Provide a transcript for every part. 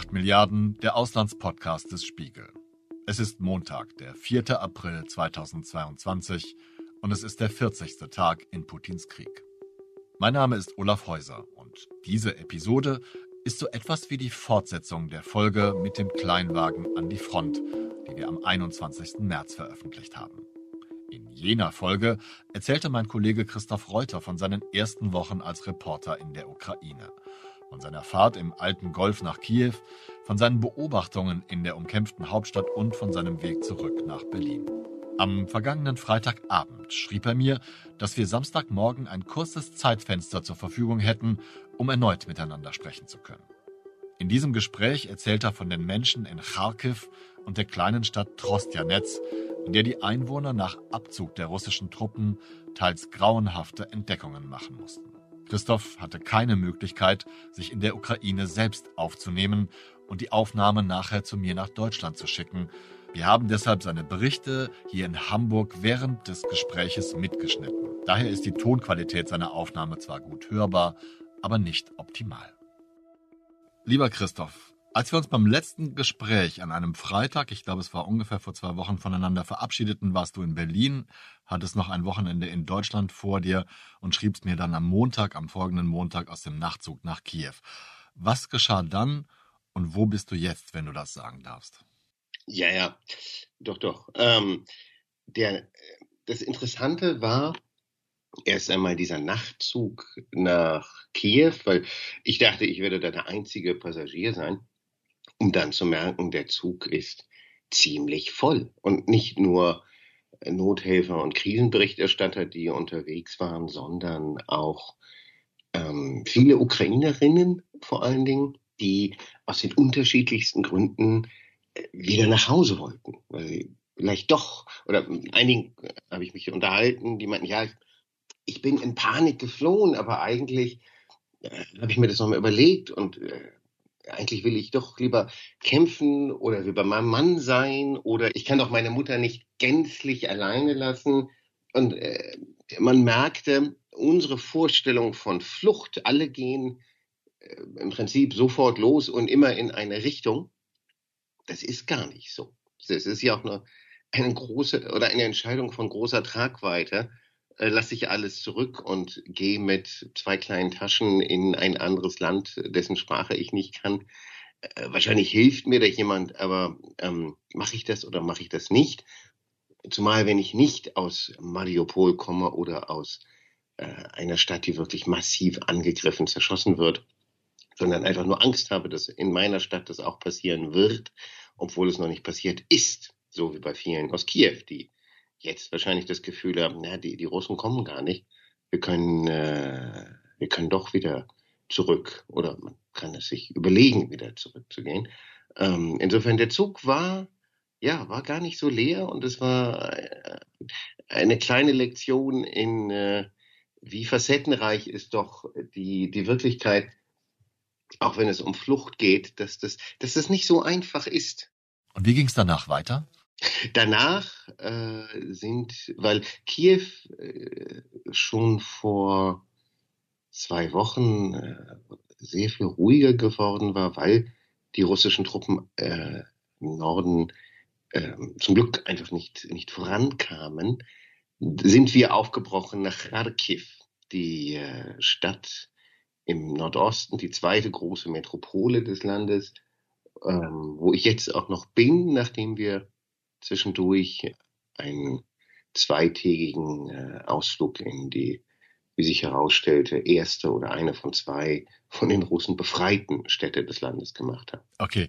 8 Milliarden, der Auslandspodcast des Spiegel. Es ist Montag, der 4. April 2022 und es ist der 40. Tag in Putins Krieg. Mein Name ist Olaf Häuser und diese Episode ist so etwas wie die Fortsetzung der Folge mit dem Kleinwagen an die Front, die wir am 21. März veröffentlicht haben. In jener Folge erzählte mein Kollege Christoph Reuter von seinen ersten Wochen als Reporter in der Ukraine von seiner Fahrt im alten Golf nach Kiew, von seinen Beobachtungen in der umkämpften Hauptstadt und von seinem Weg zurück nach Berlin. Am vergangenen Freitagabend schrieb er mir, dass wir Samstagmorgen ein kurzes Zeitfenster zur Verfügung hätten, um erneut miteinander sprechen zu können. In diesem Gespräch erzählt er von den Menschen in Kharkiv und der kleinen Stadt Trostjanetz, in der die Einwohner nach Abzug der russischen Truppen teils grauenhafte Entdeckungen machen mussten. Christoph hatte keine Möglichkeit, sich in der Ukraine selbst aufzunehmen und die Aufnahme nachher zu mir nach Deutschland zu schicken. Wir haben deshalb seine Berichte hier in Hamburg während des Gespräches mitgeschnitten. Daher ist die Tonqualität seiner Aufnahme zwar gut hörbar, aber nicht optimal. Lieber Christoph, als wir uns beim letzten Gespräch an einem Freitag, ich glaube es war ungefähr vor zwei Wochen, voneinander verabschiedeten, warst du in Berlin, hattest noch ein Wochenende in Deutschland vor dir und schriebst mir dann am Montag, am folgenden Montag aus dem Nachtzug nach Kiew. Was geschah dann und wo bist du jetzt, wenn du das sagen darfst? Ja, ja, doch, doch. Ähm, der, das Interessante war, erst einmal dieser Nachtzug nach Kiew, weil ich dachte, ich werde da der einzige Passagier sein um dann zu merken, der Zug ist ziemlich voll. Und nicht nur Nothelfer und Krisenberichterstatter, die unterwegs waren, sondern auch ähm, viele Ukrainerinnen vor allen Dingen, die aus den unterschiedlichsten Gründen äh, wieder nach Hause wollten. Weil sie vielleicht doch, oder mit einigen habe ich mich unterhalten, die meinten, ja, ich bin in Panik geflohen, aber eigentlich äh, habe ich mir das nochmal überlegt und äh, eigentlich will ich doch lieber kämpfen oder will bei meinem Mann sein oder ich kann doch meine Mutter nicht gänzlich alleine lassen. Und äh, man merkte, unsere Vorstellung von Flucht, alle gehen äh, im Prinzip sofort los und immer in eine Richtung, das ist gar nicht so. Das ist ja auch eine, eine große oder eine Entscheidung von großer Tragweite lasse ich alles zurück und gehe mit zwei kleinen Taschen in ein anderes Land, dessen Sprache ich nicht kann. Äh, wahrscheinlich hilft mir da jemand, aber ähm, mache ich das oder mache ich das nicht? Zumal wenn ich nicht aus Mariupol komme oder aus äh, einer Stadt, die wirklich massiv angegriffen, zerschossen wird, sondern einfach nur Angst habe, dass in meiner Stadt das auch passieren wird, obwohl es noch nicht passiert ist, so wie bei vielen aus Kiew, die jetzt wahrscheinlich das Gefühl haben, na, die, die Russen kommen gar nicht. Wir können, äh, wir können doch wieder zurück oder man kann es sich überlegen, wieder zurückzugehen. Ähm, insofern der Zug war, ja, war gar nicht so leer und es war äh, eine kleine Lektion in, äh, wie facettenreich ist doch die, die Wirklichkeit, auch wenn es um Flucht geht, dass das, dass das nicht so einfach ist. Und wie ging es danach weiter? Danach äh, sind, weil Kiew äh, schon vor zwei Wochen äh, sehr viel ruhiger geworden war, weil die russischen Truppen äh, im Norden äh, zum Glück einfach nicht, nicht vorankamen, sind wir aufgebrochen nach Kharkiv, die äh, Stadt im Nordosten, die zweite große Metropole des Landes, ähm, wo ich jetzt auch noch bin, nachdem wir zwischendurch einen zweitägigen äh, Ausflug in die, wie sich herausstellte, erste oder eine von zwei von den Russen befreiten Städte des Landes gemacht haben. Okay,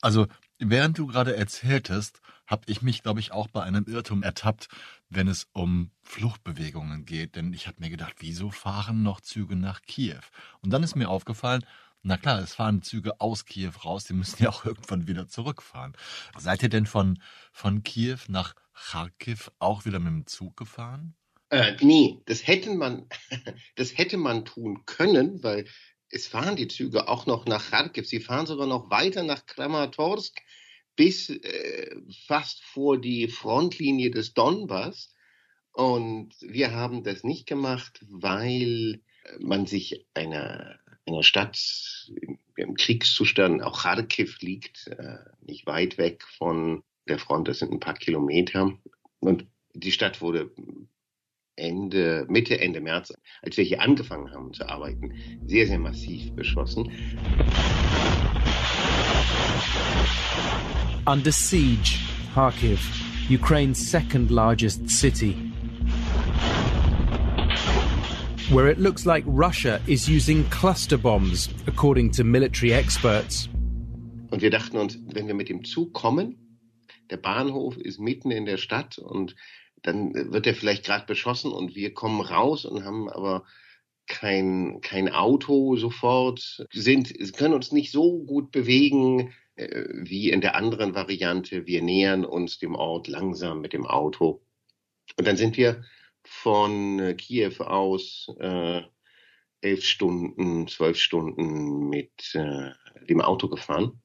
also während du gerade erzähltest, habe ich mich, glaube ich, auch bei einem Irrtum ertappt, wenn es um Fluchtbewegungen geht. Denn ich habe mir gedacht, wieso fahren noch Züge nach Kiew? Und dann ist mir aufgefallen, na klar, es fahren Züge aus Kiew raus, die müssen ja auch irgendwann wieder zurückfahren. Seid ihr denn von, von Kiew nach Kharkiv auch wieder mit dem Zug gefahren? Äh, nee, das hätte man, das hätte man tun können, weil es fahren die Züge auch noch nach Kharkiv. Sie fahren sogar noch weiter nach Kramatorsk bis äh, fast vor die Frontlinie des Donbass. Und wir haben das nicht gemacht, weil man sich einer einer Stadt im Kriegszustand. Auch Kharkiv liegt äh, nicht weit weg von der Front, das sind ein paar Kilometer. Und die Stadt wurde Ende, Mitte, Ende März, als wir hier angefangen haben zu arbeiten, sehr, sehr massiv beschossen. Under siege, Kharkiv, Ukraine's second largest city. Where it looks like Russia is using cluster bombs, according to military experts. Und wir dachten uns, wenn wir mit dem Zug kommen, der Bahnhof ist mitten in der Stadt und dann wird er vielleicht gerade beschossen und wir kommen raus und haben aber kein, kein Auto sofort, sind, können uns nicht so gut bewegen äh, wie in der anderen Variante. Wir nähern uns dem Ort langsam mit dem Auto. Und dann sind wir von äh, Kiew aus äh, elf Stunden, zwölf Stunden mit äh, dem Auto gefahren.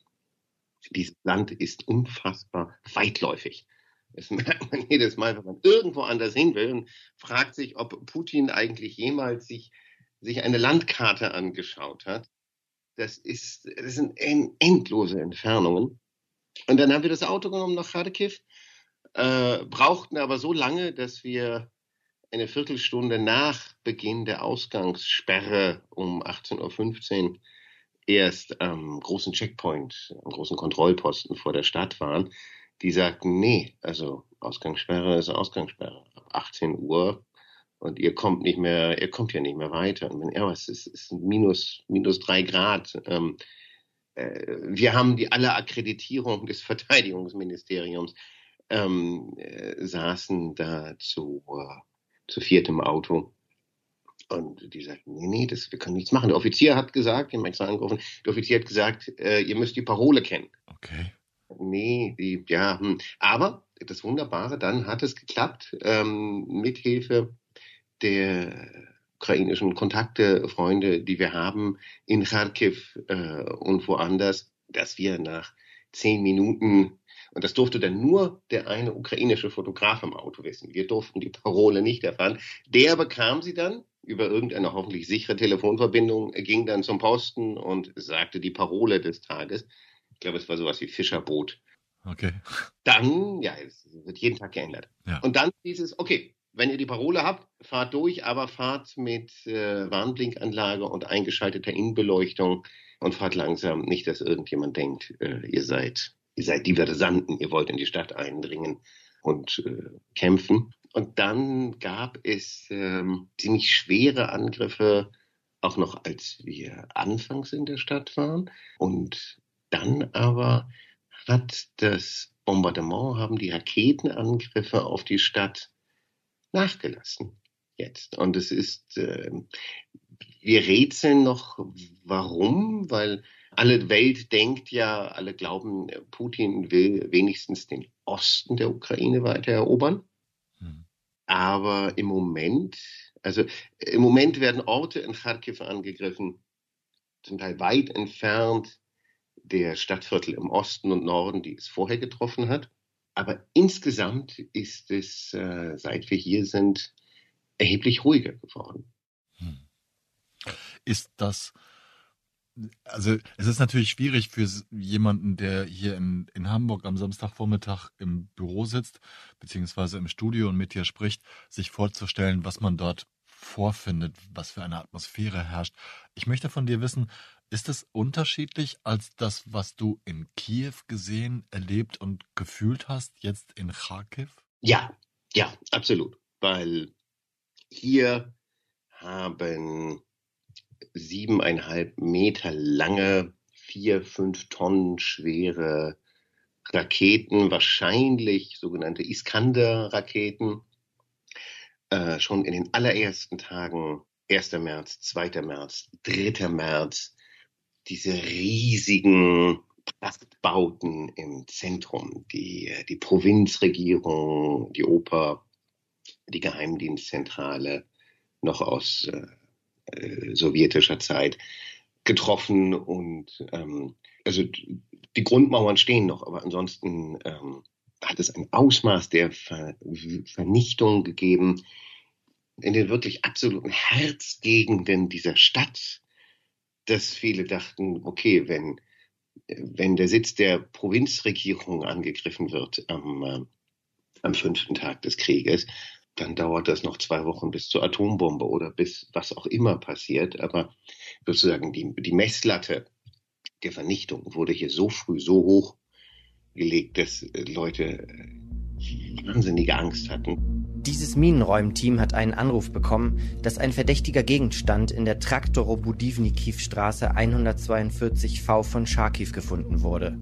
Dieses Land ist unfassbar weitläufig. Das merkt man jedes Mal, wenn man irgendwo anders hin will und fragt sich, ob Putin eigentlich jemals sich, sich eine Landkarte angeschaut hat. Das ist, das sind endlose Entfernungen. Und dann haben wir das Auto genommen nach Kharkiv, äh, brauchten aber so lange, dass wir eine Viertelstunde nach Beginn der Ausgangssperre um 18.15 Uhr erst am großen Checkpoint, am großen Kontrollposten vor der Stadt waren die sagten, nee, also Ausgangssperre ist Ausgangssperre. Ab 18 Uhr und ihr kommt nicht mehr, ihr kommt ja nicht mehr weiter. Und wenn er was ist, ist minus, minus drei Grad. Ähm, äh, wir haben die alle Akkreditierung des Verteidigungsministeriums, ähm, äh, saßen da zu, äh, zu viert im Auto. Und die sagten, nee, nee, das, wir können nichts machen. Der Offizier hat gesagt, den extra angerufen, der Offizier hat gesagt, äh, ihr müsst die Parole kennen. Okay. Nee, die, ja, hm. aber das Wunderbare, dann hat es geklappt, ähm, mithilfe der ukrainischen Kontakte, Freunde, die wir haben in Kharkiv äh, und woanders, dass wir nach zehn Minuten, und das durfte dann nur der eine ukrainische Fotograf im Auto wissen, wir durften die Parole nicht erfahren, der bekam sie dann über irgendeine hoffentlich sichere Telefonverbindung, ging dann zum Posten und sagte die Parole des Tages glaube, es war sowas wie Fischerboot. Okay. Dann, ja, es wird jeden Tag geändert. Ja. Und dann dieses, okay, wenn ihr die Parole habt, fahrt durch, aber fahrt mit äh, Warnblinkanlage und eingeschalteter Innenbeleuchtung und fahrt langsam. Nicht, dass irgendjemand denkt, äh, ihr seid, ihr seid Diversanten, ihr wollt in die Stadt eindringen und äh, kämpfen. Und dann gab es ähm, ziemlich schwere Angriffe, auch noch als wir anfangs in der Stadt waren. Und dann aber hat das Bombardement, haben die Raketenangriffe auf die Stadt nachgelassen jetzt. Und es ist, äh, wir rätseln noch, warum, weil alle Welt denkt ja, alle glauben, Putin will wenigstens den Osten der Ukraine weiter erobern. Hm. Aber im Moment, also im Moment werden Orte in Kharkiv angegriffen, zum Teil weit entfernt der Stadtviertel im Osten und Norden, die es vorher getroffen hat. Aber insgesamt ist es, äh, seit wir hier sind, erheblich ruhiger geworden. Hm. Ist das, also es ist natürlich schwierig für jemanden, der hier in, in Hamburg am Samstagvormittag im Büro sitzt, beziehungsweise im Studio und mit dir spricht, sich vorzustellen, was man dort vorfindet, was für eine Atmosphäre herrscht. Ich möchte von dir wissen, ist es unterschiedlich als das, was du in Kiew gesehen, erlebt und gefühlt hast, jetzt in Kharkiv? Ja, ja, absolut. Weil hier haben siebeneinhalb Meter lange, vier, fünf Tonnen schwere Raketen, wahrscheinlich sogenannte Iskander-Raketen, äh, schon in den allerersten Tagen 1. März, 2. März, 3. März diese riesigen Prachtbauten im Zentrum, die, die Provinzregierung, die Oper, die Geheimdienstzentrale noch aus äh, äh, sowjetischer Zeit getroffen und ähm, also die Grundmauern stehen noch, aber ansonsten ähm, hat es ein Ausmaß der Ver Vernichtung gegeben in den wirklich absoluten Herzgegenden dieser Stadt dass viele dachten, okay, wenn, wenn der Sitz der Provinzregierung angegriffen wird am, äh, am fünften Tag des Krieges, dann dauert das noch zwei Wochen bis zur Atombombe oder bis was auch immer passiert. Aber sozusagen die, die Messlatte der Vernichtung wurde hier so früh so hoch gelegt, dass Leute wahnsinnige Angst hatten. Dieses Minenräumteam hat einen Anruf bekommen, dass ein verdächtiger Gegenstand in der Traktoro-Budivnikiv-Straße 142V von Charkiw gefunden wurde.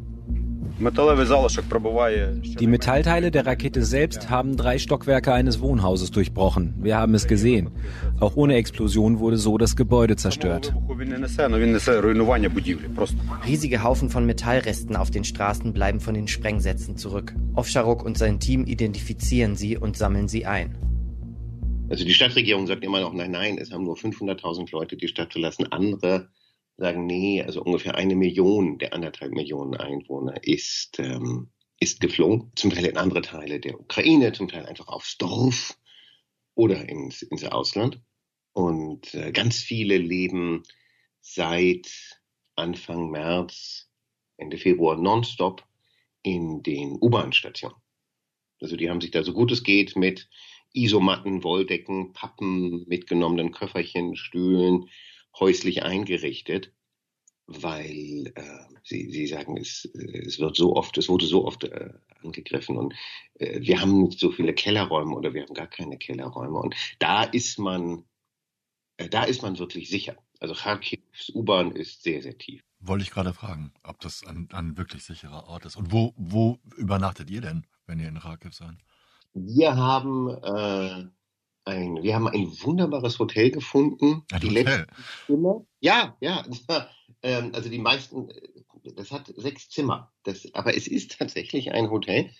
Die Metallteile der Rakete selbst haben drei Stockwerke eines Wohnhauses durchbrochen. Wir haben es gesehen. Auch ohne Explosion wurde so das Gebäude zerstört. Riesige Haufen von Metallresten auf den Straßen bleiben von den Sprengsätzen zurück. Ovcharok und sein Team identifizieren sie und sammeln sie ein. Also die Stadtregierung sagt immer noch, nein, nein, es haben nur 500.000 Leute die Stadt verlassen. Andere sagen, nee, also ungefähr eine Million der anderthalb Millionen Einwohner ist, ähm, ist geflohen. Zum Teil in andere Teile der Ukraine, zum Teil einfach aufs Dorf oder ins, ins Ausland. Und äh, ganz viele leben seit Anfang März, Ende Februar nonstop in den U-Bahn-Stationen. Also die haben sich da so gut es geht mit Isomatten, Wolldecken, Pappen, mitgenommenen Köfferchen, Stühlen, häuslich eingerichtet, weil äh, sie, sie sagen, es, es wird so oft, es wurde so oft äh, angegriffen und äh, wir haben nicht so viele Kellerräume oder wir haben gar keine Kellerräume und da ist man, äh, da ist man wirklich sicher. Also Kharkivs U-Bahn ist sehr, sehr tief. Wollte ich gerade fragen, ob das ein, ein wirklich sicherer Ort ist. Und wo, wo übernachtet ihr denn, wenn ihr in Kharkiv seid? Wir haben äh, ein, wir haben ein wunderbares Hotel gefunden. Ein die Hotel? Zimmer. Ja, ja. ähm, also die meisten, das hat sechs Zimmer. Das, aber es ist tatsächlich ein Hotel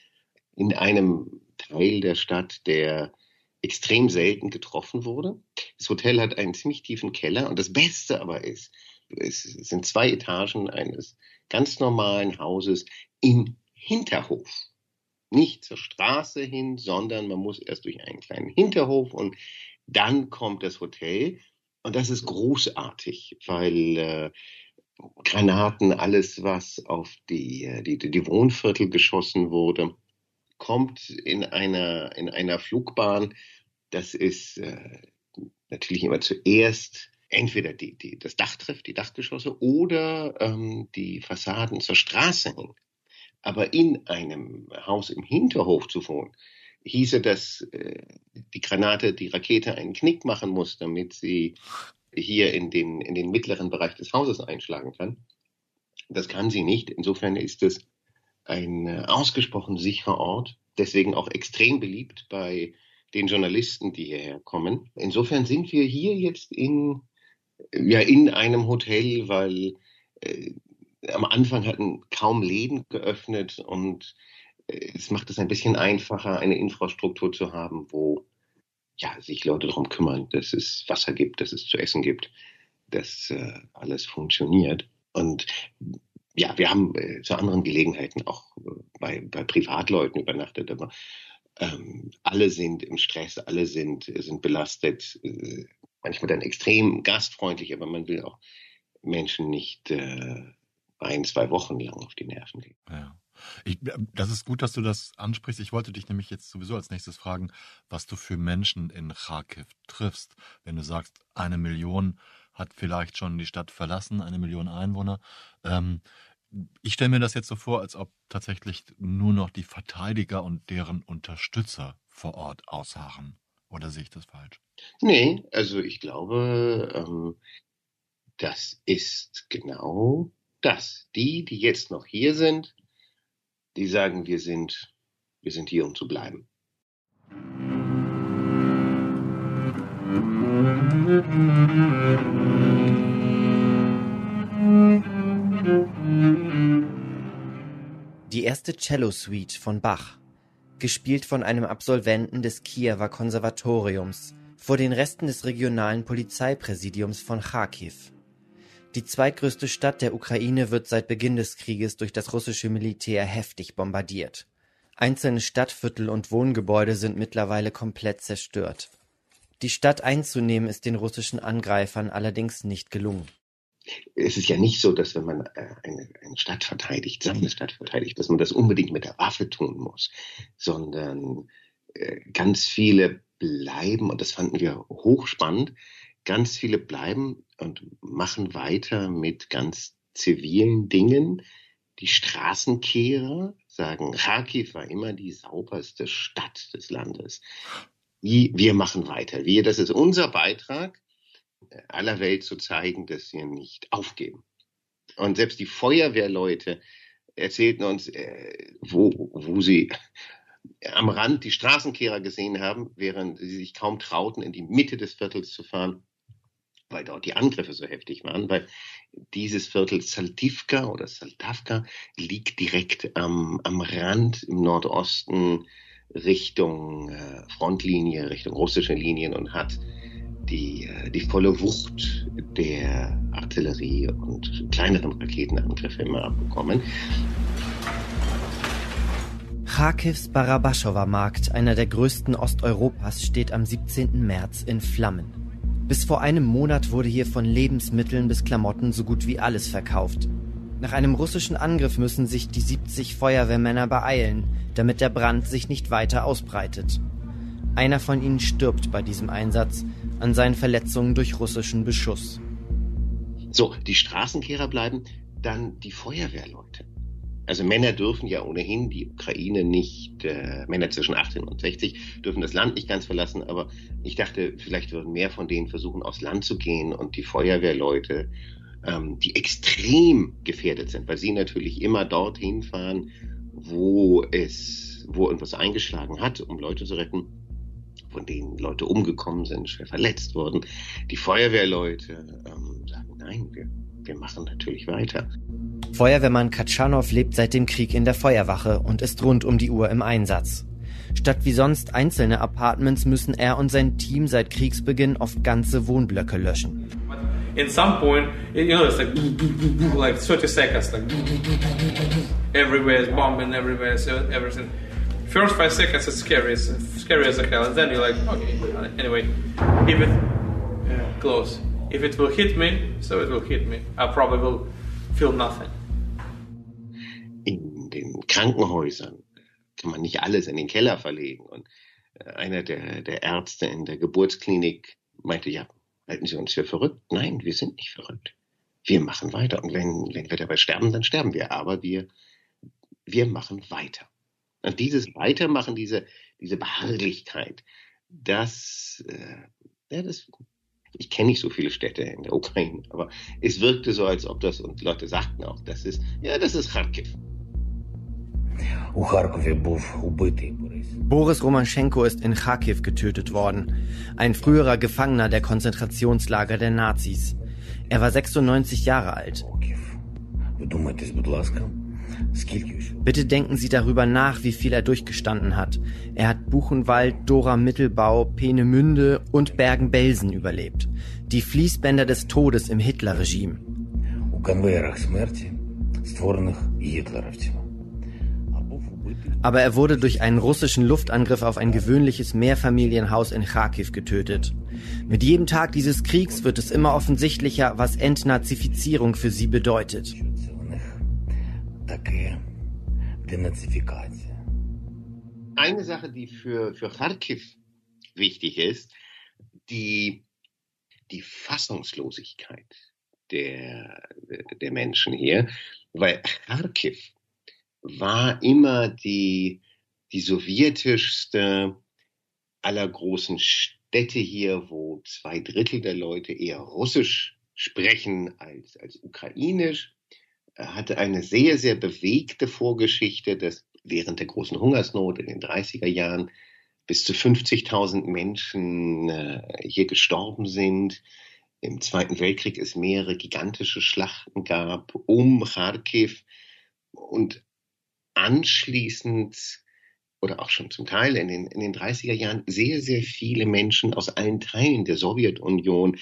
in einem Teil der Stadt, der extrem selten getroffen wurde. Das Hotel hat einen ziemlich tiefen Keller und das Beste aber ist, es sind zwei Etagen eines ganz normalen Hauses im Hinterhof nicht zur Straße hin, sondern man muss erst durch einen kleinen Hinterhof und dann kommt das Hotel. Und das ist großartig, weil äh, Granaten, alles, was auf die, äh, die, die Wohnviertel geschossen wurde, kommt in einer, in einer Flugbahn. Das ist äh, natürlich immer zuerst entweder die, die, das Dach trifft, die Dachgeschosse, oder ähm, die Fassaden zur Straße hin. Aber in einem Haus im Hinterhof zu wohnen, hieße, dass äh, die Granate, die Rakete einen Knick machen muss, damit sie hier in den, in den mittleren Bereich des Hauses einschlagen kann. Das kann sie nicht. Insofern ist es ein äh, ausgesprochen sicherer Ort, deswegen auch extrem beliebt bei den Journalisten, die hierher kommen. Insofern sind wir hier jetzt in, ja, in einem Hotel, weil äh, am Anfang hatten kaum Läden geöffnet und äh, es macht es ein bisschen einfacher, eine Infrastruktur zu haben, wo ja, sich Leute darum kümmern, dass es Wasser gibt, dass es zu essen gibt, dass äh, alles funktioniert. Und ja, wir haben äh, zu anderen Gelegenheiten auch äh, bei, bei Privatleuten übernachtet, aber ähm, alle sind im Stress, alle sind, sind belastet, äh, manchmal dann extrem gastfreundlich, aber man will auch Menschen nicht äh, ein, zwei Wochen lang auf die Nerven gehen. Ja. Ich, das ist gut, dass du das ansprichst. Ich wollte dich nämlich jetzt sowieso als nächstes fragen, was du für Menschen in Kharkiv triffst. Wenn du sagst, eine Million hat vielleicht schon die Stadt verlassen, eine Million Einwohner. Ähm, ich stelle mir das jetzt so vor, als ob tatsächlich nur noch die Verteidiger und deren Unterstützer vor Ort ausharren. Oder sehe ich das falsch? Nee, also ich glaube, ähm, das ist genau das. Die, die jetzt noch hier sind, die sagen, wir sind, wir sind hier, um zu bleiben. Die erste Cello-Suite von Bach, gespielt von einem Absolventen des Kiewer Konservatoriums, vor den Resten des regionalen Polizeipräsidiums von Kharkiv. Die zweitgrößte Stadt der Ukraine wird seit Beginn des Krieges durch das russische Militär heftig bombardiert. Einzelne Stadtviertel und Wohngebäude sind mittlerweile komplett zerstört. Die Stadt einzunehmen ist den russischen Angreifern allerdings nicht gelungen. es ist ja nicht so, dass wenn man äh, eine, eine Stadt verteidigt, seine Stadt verteidigt, dass man das unbedingt mit der Waffe tun muss, sondern äh, ganz viele bleiben, und das fanden wir hochspannend, ganz viele bleiben und machen weiter mit ganz zivilen Dingen. Die Straßenkehrer sagen, Kharkiv war immer die sauberste Stadt des Landes. Wir machen weiter. Wir, das ist unser Beitrag, aller Welt zu zeigen, dass wir nicht aufgeben. Und selbst die Feuerwehrleute erzählten uns, äh, wo, wo sie am Rand die Straßenkehrer gesehen haben, während sie sich kaum trauten, in die Mitte des Viertels zu fahren, weil dort die Angriffe so heftig waren, weil dieses Viertel Saltivka oder Saltavka liegt direkt am, am Rand im Nordosten Richtung äh, Frontlinie, Richtung russische Linien und hat die, äh, die volle Wucht der Artillerie und kleineren Raketenangriffe immer abbekommen. Kharkivs Barabaschowa Markt, einer der größten Osteuropas, steht am 17. März in Flammen. Bis vor einem Monat wurde hier von Lebensmitteln bis Klamotten so gut wie alles verkauft. Nach einem russischen Angriff müssen sich die 70 Feuerwehrmänner beeilen, damit der Brand sich nicht weiter ausbreitet. Einer von ihnen stirbt bei diesem Einsatz an seinen Verletzungen durch russischen Beschuss. So, die Straßenkehrer bleiben, dann die Feuerwehrleute. Also Männer dürfen ja ohnehin die Ukraine nicht, äh, Männer zwischen 18 und 60 dürfen das Land nicht ganz verlassen, aber ich dachte, vielleicht würden mehr von denen versuchen, aufs Land zu gehen und die Feuerwehrleute, ähm, die extrem gefährdet sind, weil sie natürlich immer dorthin fahren, wo es, wo irgendwas eingeschlagen hat, um Leute zu retten, von denen Leute umgekommen sind, schwer verletzt wurden. Die Feuerwehrleute ähm, sagen, nein, wir, wir machen natürlich weiter. Feuerwehrmann Katschanow lebt seit dem Krieg in der Feuerwache und ist rund um die Uhr im Einsatz. Statt wie sonst einzelne Apartments müssen er und sein Team seit Kriegsbeginn oft ganze Wohnblöcke löschen. In some point, you know, it's like like 30 seconds, like everywhere is bombing, everywhere is everything. First five seconds is scary, it's scary as a hell, and then you're like, okay, anyway, if it yeah, close, if it will hit me, so it will hit me. I probably will feel nothing. in den Krankenhäusern kann man nicht alles in den Keller verlegen. Und äh, einer der, der Ärzte in der Geburtsklinik meinte, ja, halten Sie uns für verrückt? Nein, wir sind nicht verrückt. Wir machen weiter. Und wenn, wenn wir dabei sterben, dann sterben wir. Aber wir, wir machen weiter. Und dieses Weitermachen, diese, diese Beharrlichkeit, das, äh, ja, das, ich kenne nicht so viele Städte in der Ukraine, aber es wirkte so, als ob das, und Leute sagten auch, das ist, ja, das ist Kharkiv. Boris Romaschenko ist in Kharkiv getötet worden, ein früherer Gefangener der Konzentrationslager der Nazis. Er war 96 Jahre alt. Bitte denken Sie darüber nach, wie viel er durchgestanden hat. Er hat Buchenwald, Dora Mittelbau, Peenemünde und Bergen-Belsen überlebt. Die Fließbänder des Todes im Hitlerregime. Aber er wurde durch einen russischen Luftangriff auf ein gewöhnliches Mehrfamilienhaus in Kharkiv getötet. Mit jedem Tag dieses Kriegs wird es immer offensichtlicher, was Entnazifizierung für sie bedeutet. Eine Sache, die für, für Kharkiv wichtig ist, die, die Fassungslosigkeit der, der Menschen hier, weil Kharkiv war immer die, die sowjetischste aller großen Städte hier, wo zwei Drittel der Leute eher Russisch sprechen als, als Ukrainisch. Er hatte eine sehr, sehr bewegte Vorgeschichte, dass während der großen Hungersnot in den 30er Jahren bis zu 50.000 Menschen äh, hier gestorben sind. Im Zweiten Weltkrieg es mehrere gigantische Schlachten gab um Kharkiv und anschließend oder auch schon zum Teil in den, in den 30er Jahren sehr, sehr viele Menschen aus allen Teilen der Sowjetunion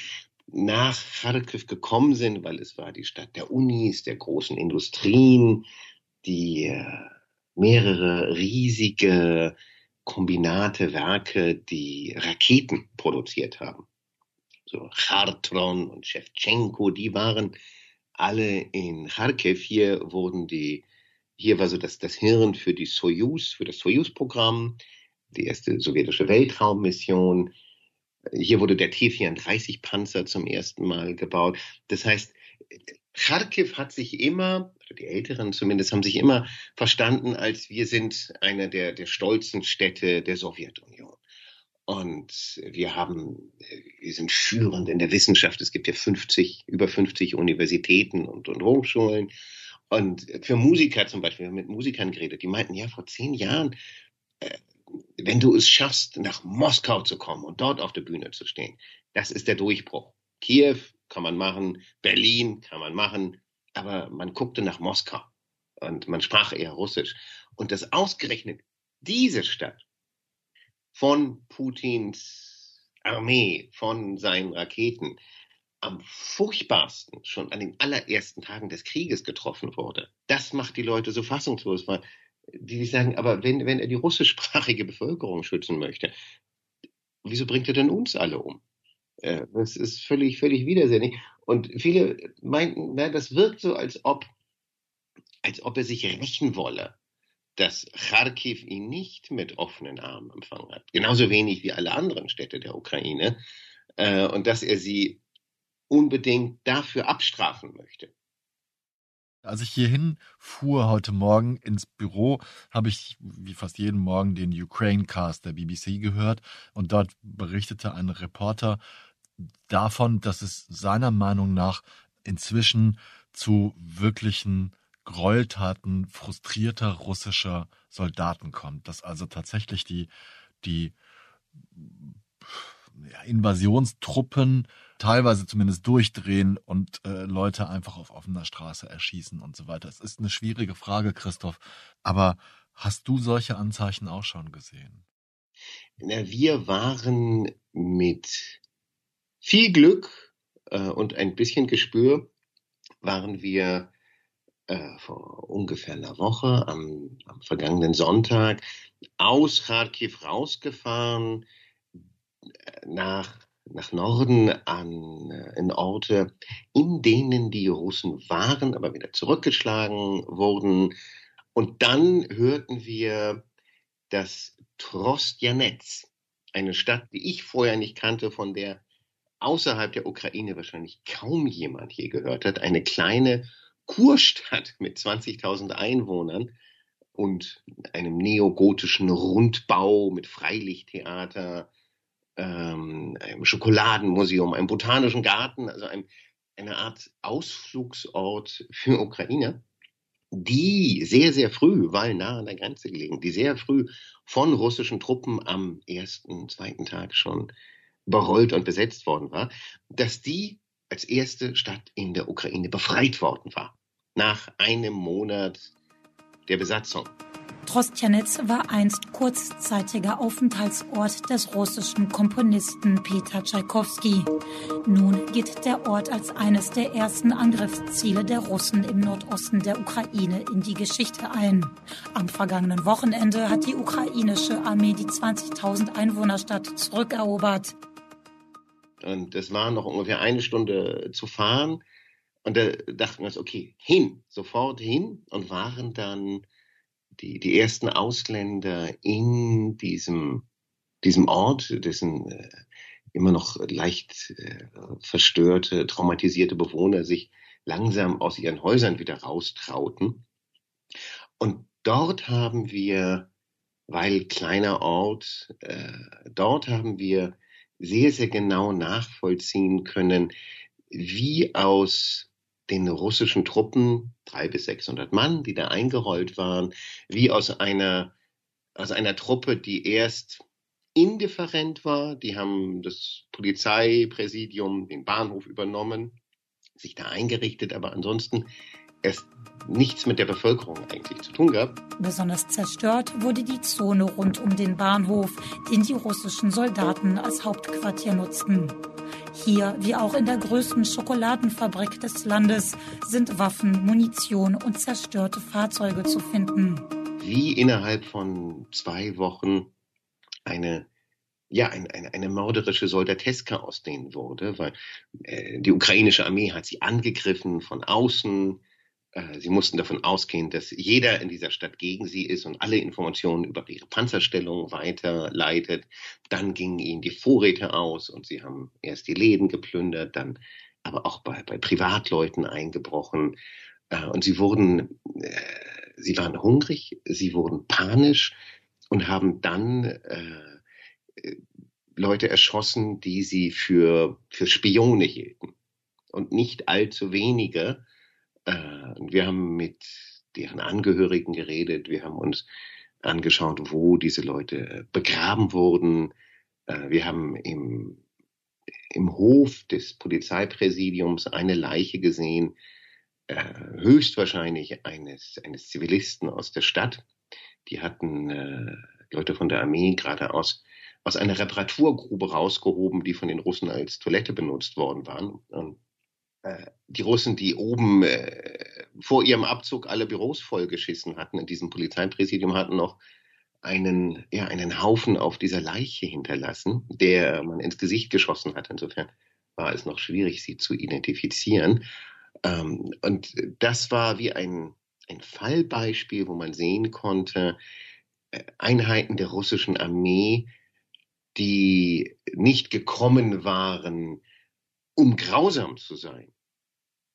nach Kharkiv gekommen sind, weil es war die Stadt der Unis, der großen Industrien, die äh, mehrere riesige Kombinate, Werke, die Raketen produziert haben. So Chartron und Shevchenko, die waren alle in Kharkiv. Hier wurden die, hier war so das, das Hirn für die Soyuz, für das Soyuz-Programm, die erste sowjetische Weltraummission. Hier wurde der T-34-Panzer zum ersten Mal gebaut. Das heißt, Kharkiv hat sich immer, die Älteren zumindest, haben sich immer verstanden, als wir sind eine der, der stolzen Städte der Sowjetunion. Und wir haben, wir sind führend in der Wissenschaft. Es gibt ja 50, über 50 Universitäten und, und Hochschulen. Und für Musiker zum Beispiel, wir haben mit Musikern geredet, die meinten, ja, vor zehn Jahren, äh, wenn du es schaffst, nach Moskau zu kommen und dort auf der Bühne zu stehen, das ist der Durchbruch. Kiew kann man machen, Berlin kann man machen, aber man guckte nach Moskau und man sprach eher Russisch. Und das ausgerechnet diese Stadt von Putins Armee, von seinen Raketen am furchtbarsten schon an den allerersten Tagen des Krieges getroffen wurde. Das macht die Leute so fassungslos, weil die sagen, aber wenn, wenn er die russischsprachige Bevölkerung schützen möchte, wieso bringt er denn uns alle um? Äh, das ist völlig, völlig widersinnig. Und viele meinten, na, das wirkt so, als ob, als ob er sich rächen wolle dass Kharkiv ihn nicht mit offenen Armen empfangen hat. Genauso wenig wie alle anderen Städte der Ukraine. Äh, und dass er sie unbedingt dafür abstrafen möchte. Als ich hierhin fuhr heute Morgen ins Büro, habe ich wie fast jeden Morgen den Ukraine Cast der BBC gehört und dort berichtete ein Reporter davon, dass es seiner Meinung nach inzwischen zu wirklichen Gräueltaten frustrierter russischer Soldaten kommt, dass also tatsächlich die, die Invasionstruppen teilweise zumindest durchdrehen und äh, Leute einfach auf offener Straße erschießen und so weiter. Es ist eine schwierige Frage, Christoph, aber hast du solche Anzeichen auch schon gesehen? Na, wir waren mit viel Glück äh, und ein bisschen Gespür waren wir äh, vor ungefähr einer Woche, am, am vergangenen Sonntag, aus Kharkiv rausgefahren, nach, nach Norden an, äh, in Orte, in denen die Russen waren, aber wieder zurückgeschlagen wurden. Und dann hörten wir, dass Trostjanetz, eine Stadt, die ich vorher nicht kannte, von der außerhalb der Ukraine wahrscheinlich kaum jemand je gehört hat, eine kleine Kurstadt mit 20.000 Einwohnern und einem neogotischen Rundbau mit Freilichttheater, ähm, einem Schokoladenmuseum, einem botanischen Garten, also einem, eine Art Ausflugsort für Ukrainer, die sehr, sehr früh, weil nah an der Grenze gelegen, die sehr früh von russischen Truppen am ersten, zweiten Tag schon berollt und besetzt worden war, dass die als erste Stadt in der Ukraine befreit worden war nach einem Monat der Besatzung. Trostjanetz war einst kurzzeitiger Aufenthaltsort des russischen Komponisten Peter Tschaikowski. Nun geht der Ort als eines der ersten Angriffsziele der Russen im Nordosten der Ukraine in die Geschichte ein. Am vergangenen Wochenende hat die ukrainische Armee die 20.000 Einwohnerstadt zurückerobert. Und es war noch ungefähr eine Stunde zu fahren. Und da dachten wir uns, okay, hin, sofort hin und waren dann die, die ersten Ausländer in diesem, diesem Ort, dessen äh, immer noch leicht äh, verstörte, traumatisierte Bewohner sich langsam aus ihren Häusern wieder raustrauten. Und dort haben wir, weil kleiner Ort, äh, dort haben wir sehr, sehr genau nachvollziehen können, wie aus den russischen Truppen, drei bis sechshundert Mann, die da eingerollt waren, wie aus einer, aus einer Truppe, die erst indifferent war, die haben das Polizeipräsidium, den Bahnhof übernommen, sich da eingerichtet, aber ansonsten es nichts mit der Bevölkerung eigentlich zu tun gab. Besonders zerstört wurde die Zone rund um den Bahnhof, den die russischen Soldaten als Hauptquartier nutzten. Hier, wie auch in der größten Schokoladenfabrik des Landes, sind Waffen, Munition und zerstörte Fahrzeuge zu finden. Wie innerhalb von zwei Wochen eine ja, ein, eine, eine mörderische Soldateska aus denen wurde, weil äh, die ukrainische Armee hat sie angegriffen von außen. Äh, sie mussten davon ausgehen, dass jeder in dieser Stadt gegen sie ist und alle Informationen über ihre Panzerstellung weiterleitet. Dann gingen ihnen die Vorräte aus und sie haben erst die Läden geplündert, dann aber auch bei, bei Privatleuten eingebrochen. Äh, und sie wurden, äh, sie waren hungrig, sie wurden panisch und haben dann Leute erschossen, die sie für, für Spione hielten. Und nicht allzu wenige. Äh, wir haben mit deren Angehörigen geredet. Wir haben uns angeschaut, wo diese Leute begraben wurden. Äh, wir haben im, im Hof des Polizeipräsidiums eine Leiche gesehen, äh, höchstwahrscheinlich eines, eines Zivilisten aus der Stadt. Die hatten äh, Leute von der Armee geradeaus aus einer Reparaturgrube rausgehoben, die von den Russen als Toilette benutzt worden waren. Und, äh, die Russen, die oben äh, vor ihrem Abzug alle Büros vollgeschissen hatten in diesem Polizeipräsidium, hatten noch einen, ja, einen Haufen auf dieser Leiche hinterlassen, der man ins Gesicht geschossen hat. Insofern war es noch schwierig, sie zu identifizieren. Ähm, und das war wie ein, ein Fallbeispiel, wo man sehen konnte, äh, Einheiten der russischen Armee die nicht gekommen waren, um grausam zu sein,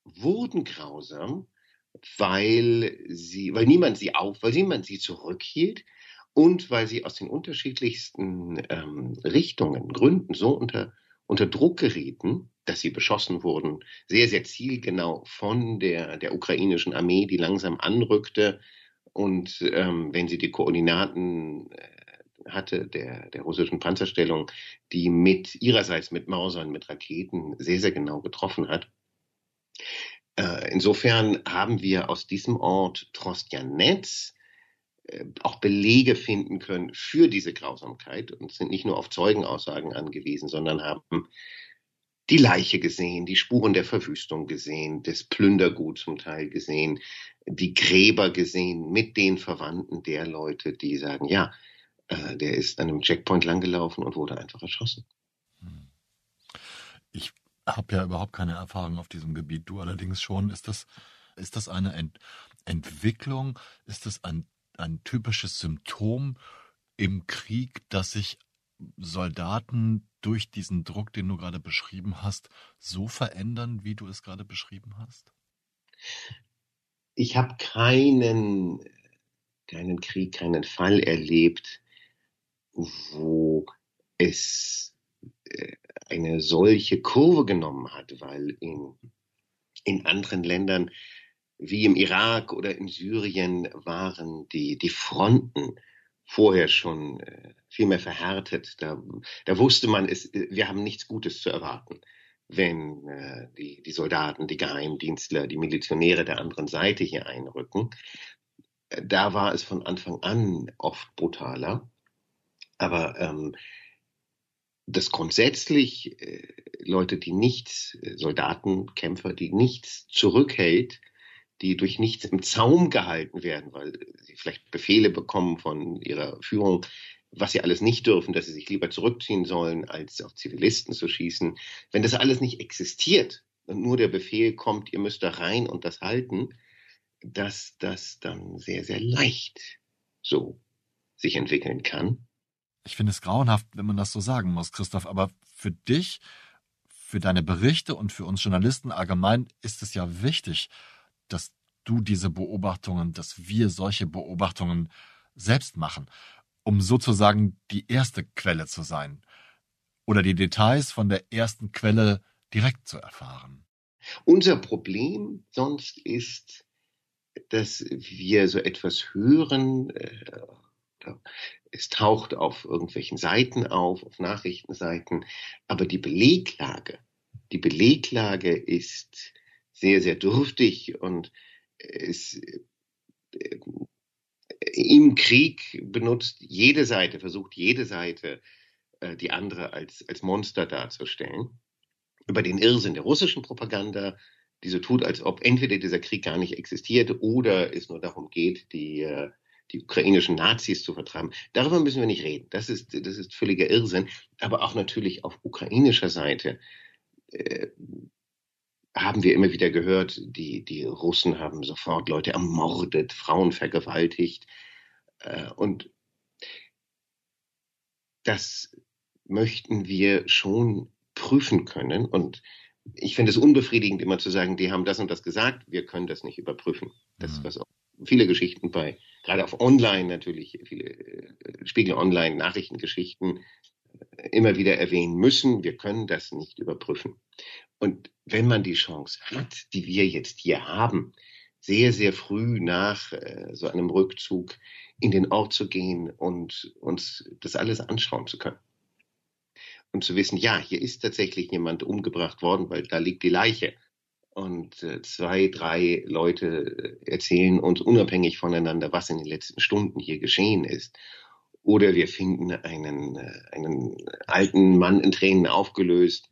wurden grausam, weil sie, weil niemand sie auf, weil niemand sie zurückhielt und weil sie aus den unterschiedlichsten ähm, Richtungen, Gründen so unter, unter Druck gerieten, dass sie beschossen wurden, sehr, sehr zielgenau von der, der ukrainischen Armee, die langsam anrückte. Und ähm, wenn sie die Koordinaten äh, hatte, der, der russischen Panzerstellung, die mit ihrerseits mit Mausern, mit Raketen sehr, sehr genau getroffen hat. Äh, insofern haben wir aus diesem Ort Trostjanetz äh, auch Belege finden können für diese Grausamkeit und sind nicht nur auf Zeugenaussagen angewiesen, sondern haben die Leiche gesehen, die Spuren der Verwüstung gesehen, das Plündergut zum Teil gesehen, die Gräber gesehen mit den Verwandten der Leute, die sagen, ja, äh, der ist an einem Checkpoint langgelaufen und wurde einfach erschossen. Ich habe ja überhaupt keine Erfahrung auf diesem Gebiet. Du allerdings schon. Ist das, ist das eine Ent Entwicklung? Ist das ein, ein typisches Symptom im Krieg, dass sich Soldaten durch diesen Druck, den du gerade beschrieben hast, so verändern, wie du es gerade beschrieben hast? Ich habe keinen, keinen Krieg, keinen Fall erlebt, wo es äh, eine solche Kurve genommen hat, weil in, in anderen Ländern wie im Irak oder in Syrien waren die, die Fronten vorher schon äh, viel mehr verhärtet. Da, da wusste man, es, wir haben nichts Gutes zu erwarten, wenn äh, die, die Soldaten, die Geheimdienstler, die Milizionäre der anderen Seite hier einrücken. Da war es von Anfang an oft brutaler. Aber ähm, dass grundsätzlich äh, Leute, die nichts, äh, Soldaten, Kämpfer, die nichts zurückhält, die durch nichts im Zaum gehalten werden, weil sie vielleicht Befehle bekommen von ihrer Führung, was sie alles nicht dürfen, dass sie sich lieber zurückziehen sollen, als auf Zivilisten zu schießen. Wenn das alles nicht existiert und nur der Befehl kommt, ihr müsst da rein und das halten, dass das dann sehr, sehr leicht so sich entwickeln kann. Ich finde es grauenhaft, wenn man das so sagen muss, Christoph, aber für dich, für deine Berichte und für uns Journalisten allgemein ist es ja wichtig, dass du diese Beobachtungen, dass wir solche Beobachtungen selbst machen, um sozusagen die erste Quelle zu sein oder die Details von der ersten Quelle direkt zu erfahren. Unser Problem sonst ist, dass wir so etwas hören, äh, es taucht auf irgendwelchen Seiten auf, auf Nachrichtenseiten, aber die Beleglage, die Beleglage ist sehr, sehr dürftig und es, äh, im Krieg benutzt jede Seite, versucht jede Seite, äh, die andere als, als Monster darzustellen. Über den Irrsinn der russischen Propaganda, die so tut, als ob entweder dieser Krieg gar nicht existiert oder es nur darum geht, die, äh, die ukrainischen Nazis zu vertreiben. Darüber müssen wir nicht reden. Das ist, das ist völliger Irrsinn. Aber auch natürlich auf ukrainischer Seite äh, haben wir immer wieder gehört, die, die Russen haben sofort Leute ermordet, Frauen vergewaltigt. Äh, und das möchten wir schon prüfen können. Und ich finde es unbefriedigend, immer zu sagen, die haben das und das gesagt, wir können das nicht überprüfen. Das ist mhm. was auch viele Geschichten bei, gerade auf Online natürlich, viele äh, Spiegel Online Nachrichtengeschichten äh, immer wieder erwähnen müssen. Wir können das nicht überprüfen. Und wenn man die Chance hat, die wir jetzt hier haben, sehr, sehr früh nach äh, so einem Rückzug in den Ort zu gehen und uns das alles anschauen zu können. Und zu wissen, ja, hier ist tatsächlich jemand umgebracht worden, weil da liegt die Leiche und äh, zwei, drei Leute erzählen uns unabhängig voneinander, was in den letzten Stunden hier geschehen ist. Oder wir finden einen, äh, einen alten Mann in Tränen aufgelöst,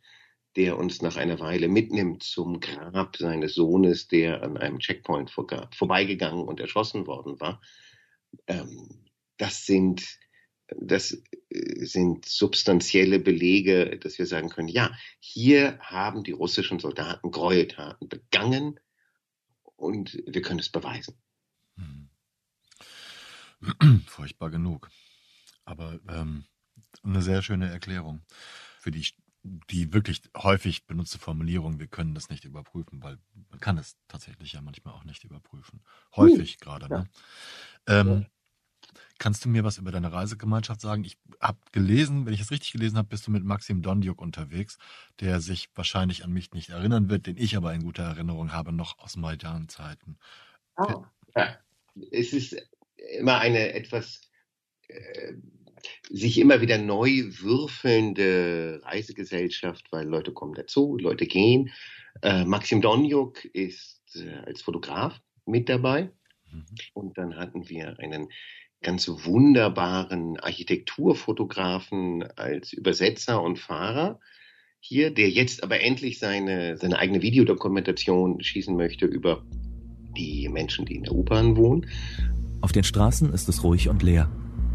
der uns nach einer Weile mitnimmt zum Grab seines Sohnes, der an einem Checkpoint vorbeigegangen und erschossen worden war. Ähm, das sind das äh, sind substanzielle Belege, dass wir sagen können, ja, hier haben die russischen Soldaten Gräueltaten begangen und wir können es beweisen. Hm. Furchtbar genug. Aber ähm, eine sehr schöne Erklärung für die, die wirklich häufig benutzte Formulierung, wir können das nicht überprüfen, weil man kann es tatsächlich ja manchmal auch nicht überprüfen. Häufig hm. gerade. Ne? Ähm, ja. Kannst du mir was über deine Reisegemeinschaft sagen? Ich habe gelesen, wenn ich es richtig gelesen habe, bist du mit Maxim Dondiuk unterwegs, der sich wahrscheinlich an mich nicht erinnern wird, den ich aber in guter Erinnerung habe, noch aus Maidan-Zeiten. Oh. Ja. Es ist immer eine etwas äh, sich immer wieder neu würfelnde Reisegesellschaft, weil Leute kommen dazu, Leute gehen. Äh, Maxim Donjuk ist äh, als Fotograf mit dabei. Mhm. Und dann hatten wir einen ganz wunderbaren Architekturfotografen als Übersetzer und Fahrer hier, der jetzt aber endlich seine, seine eigene Videodokumentation schießen möchte über die Menschen, die in der U-Bahn wohnen. Auf den Straßen ist es ruhig und leer.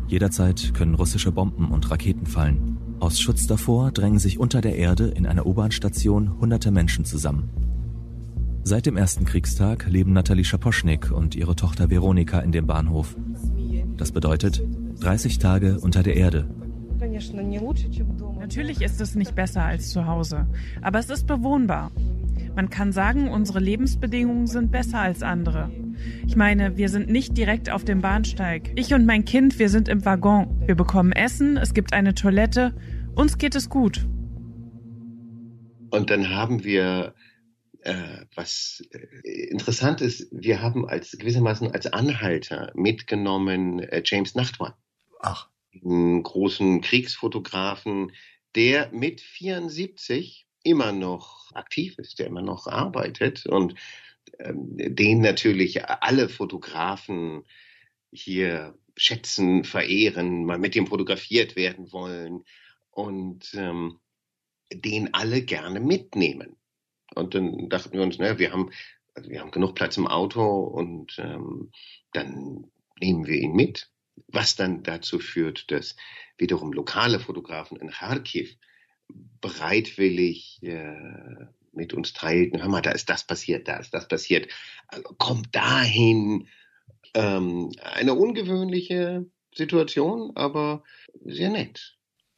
Jederzeit können russische Bomben und Raketen fallen. Aus Schutz davor drängen sich unter der Erde in einer U-Bahn-Station hunderte Menschen zusammen. Seit dem ersten Kriegstag leben Nathalie Schaposchnik und ihre Tochter Veronika in dem Bahnhof. Das bedeutet 30 Tage unter der Erde. Natürlich ist es nicht besser als zu Hause, aber es ist bewohnbar. Man kann sagen, unsere Lebensbedingungen sind besser als andere. Ich meine, wir sind nicht direkt auf dem Bahnsteig. Ich und mein Kind, wir sind im Waggon. Wir bekommen Essen, es gibt eine Toilette, uns geht es gut. Und dann haben wir äh, was äh, interessant ist, wir haben als gewissermaßen als Anhalter mitgenommen äh, James Nachtwan. Ach. Einen großen Kriegsfotografen, der mit 74 immer noch aktiv ist, der immer noch arbeitet und ähm, den natürlich alle Fotografen hier schätzen, verehren, mal mit dem fotografiert werden wollen und ähm, den alle gerne mitnehmen. Und dann dachten wir uns, naja, wir haben, also wir haben genug Platz im Auto und ähm, dann nehmen wir ihn mit. Was dann dazu führt, dass wiederum lokale Fotografen in Kharkiv bereitwillig äh, mit uns teilten, hör mal, da ist das passiert, da ist das passiert, also, kommt dahin. Ähm, eine ungewöhnliche Situation, aber sehr nett.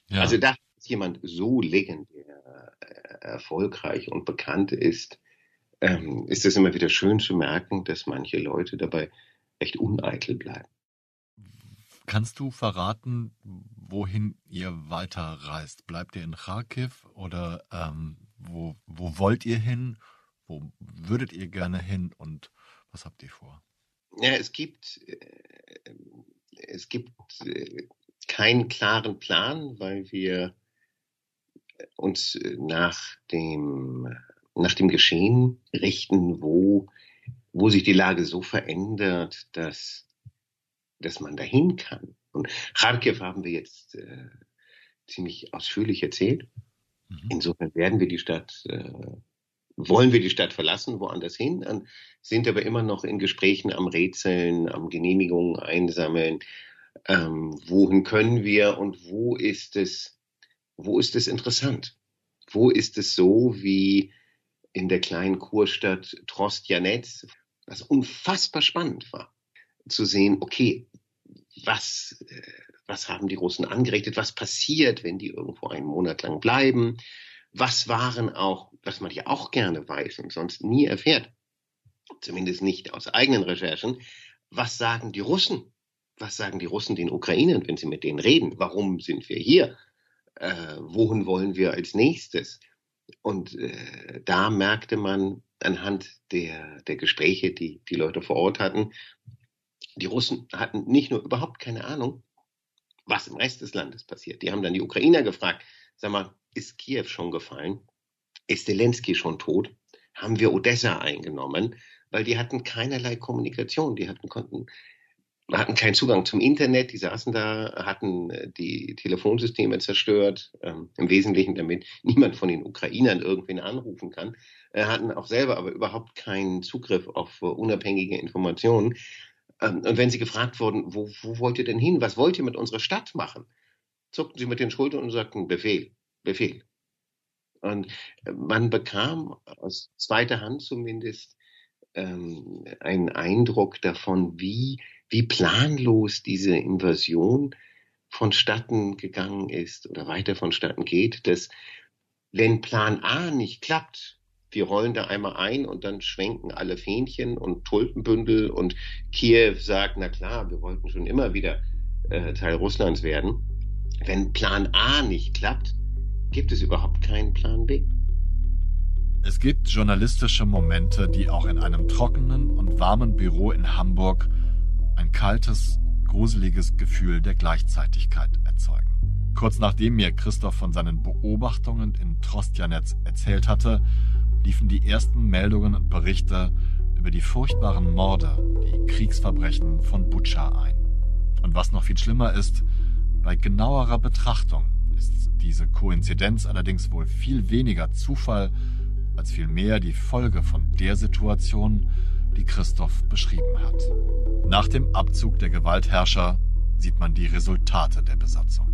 Ja. Also da jemand so legendär erfolgreich und bekannt ist, ähm, ist es immer wieder schön zu merken, dass manche Leute dabei echt uneitel bleiben. Kannst du verraten, wohin ihr weiterreist? Bleibt ihr in Kharkiv oder ähm, wo, wo wollt ihr hin? Wo würdet ihr gerne hin und was habt ihr vor? Ja, es gibt, äh, es gibt äh, keinen klaren Plan, weil wir uns äh, nach dem, nach dem Geschehen richten, wo, wo sich die Lage so verändert, dass, dass man dahin kann. Und Kharkiv haben wir jetzt äh, ziemlich ausführlich erzählt. Mhm. Insofern werden wir die Stadt äh, wollen wir die Stadt verlassen, woanders hin, sind aber immer noch in Gesprächen am Rätseln, am Genehmigungen einsammeln. Ähm, wohin können wir und wo ist es, wo ist es interessant? Wo ist es so wie in der kleinen Kurstadt Trostjanetz, was unfassbar spannend war, zu sehen, okay, was, äh, was haben die Russen angerichtet, was passiert, wenn die irgendwo einen Monat lang bleiben, was waren auch, was man ja auch gerne weiß und sonst nie erfährt, zumindest nicht aus eigenen Recherchen, was sagen die Russen? Was sagen die Russen den Ukrainern, wenn sie mit denen reden? Warum sind wir hier? Äh, wohin wollen wir als nächstes? Und äh, da merkte man anhand der, der Gespräche, die die Leute vor Ort hatten, die Russen hatten nicht nur überhaupt keine Ahnung, was im Rest des Landes passiert. Die haben dann die Ukrainer gefragt, sag mal, ist Kiew schon gefallen? Ist Zelensky schon tot? Haben wir Odessa eingenommen? Weil die hatten keinerlei Kommunikation, die hatten, konnten, hatten keinen Zugang zum Internet, die saßen da, hatten äh, die Telefonsysteme zerstört, ähm, im Wesentlichen damit niemand von den Ukrainern irgendwen anrufen kann, äh, hatten auch selber aber überhaupt keinen Zugriff auf uh, unabhängige Informationen. Ähm, und wenn sie gefragt wurden, wo, wo wollt ihr denn hin? Was wollt ihr mit unserer Stadt machen? Zuckten sie mit den Schultern und sagten, Befehl. Befehl. Und man bekam aus zweiter Hand zumindest ähm, einen Eindruck davon, wie, wie planlos diese Invasion vonstatten gegangen ist oder weiter vonstatten geht, dass wenn Plan A nicht klappt, wir rollen da einmal ein und dann schwenken alle Fähnchen und Tulpenbündel und Kiew sagt, na klar, wir wollten schon immer wieder äh, Teil Russlands werden. Wenn Plan A nicht klappt, gibt es überhaupt keinen Plan B. Es gibt journalistische Momente, die auch in einem trockenen und warmen Büro in Hamburg ein kaltes, gruseliges Gefühl der Gleichzeitigkeit erzeugen. Kurz nachdem mir Christoph von seinen Beobachtungen in Trostjanetz erzählt hatte, liefen die ersten Meldungen und Berichte über die furchtbaren Morde, die Kriegsverbrechen von Butscha ein. Und was noch viel schlimmer ist, bei genauerer Betrachtung ist diese Koinzidenz allerdings wohl viel weniger Zufall als vielmehr die Folge von der Situation, die Christoph beschrieben hat. Nach dem Abzug der Gewaltherrscher sieht man die Resultate der Besatzung.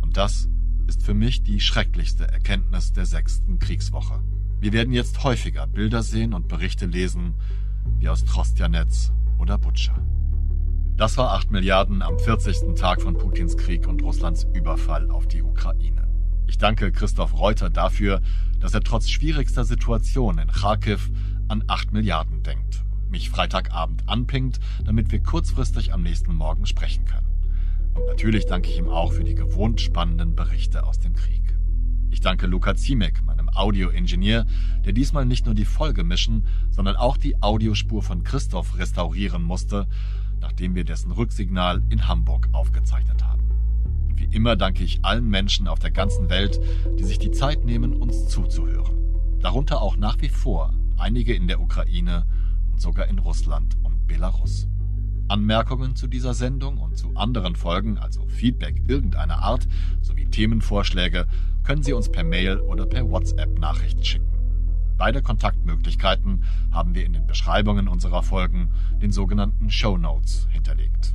Und das ist für mich die schrecklichste Erkenntnis der sechsten Kriegswoche. Wir werden jetzt häufiger Bilder sehen und Berichte lesen, wie aus Trostjanetz oder Butscha. Das war 8 Milliarden am 40. Tag von Putins Krieg und Russlands Überfall auf die Ukraine. Ich danke Christoph Reuter dafür, dass er trotz schwierigster Situation in Kharkiv an 8 Milliarden denkt mich Freitagabend anpingt, damit wir kurzfristig am nächsten Morgen sprechen können. Und natürlich danke ich ihm auch für die gewohnt spannenden Berichte aus dem Krieg. Ich danke Luca Ziemek, meinem Audioingenieur, der diesmal nicht nur die Folge mischen, sondern auch die Audiospur von Christoph restaurieren musste, nachdem wir dessen Rücksignal in Hamburg aufgezeichnet haben. Und wie immer danke ich allen Menschen auf der ganzen Welt, die sich die Zeit nehmen, uns zuzuhören. Darunter auch nach wie vor einige in der Ukraine sogar in Russland und Belarus. Anmerkungen zu dieser Sendung und zu anderen Folgen, also Feedback irgendeiner Art, sowie Themenvorschläge, können Sie uns per Mail oder per WhatsApp-Nachricht schicken. Beide Kontaktmöglichkeiten haben wir in den Beschreibungen unserer Folgen, den sogenannten Show Notes, hinterlegt.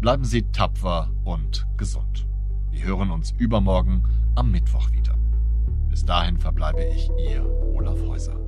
Bleiben Sie tapfer und gesund. Wir hören uns übermorgen am Mittwoch wieder. Bis dahin verbleibe ich Ihr Olaf Häuser.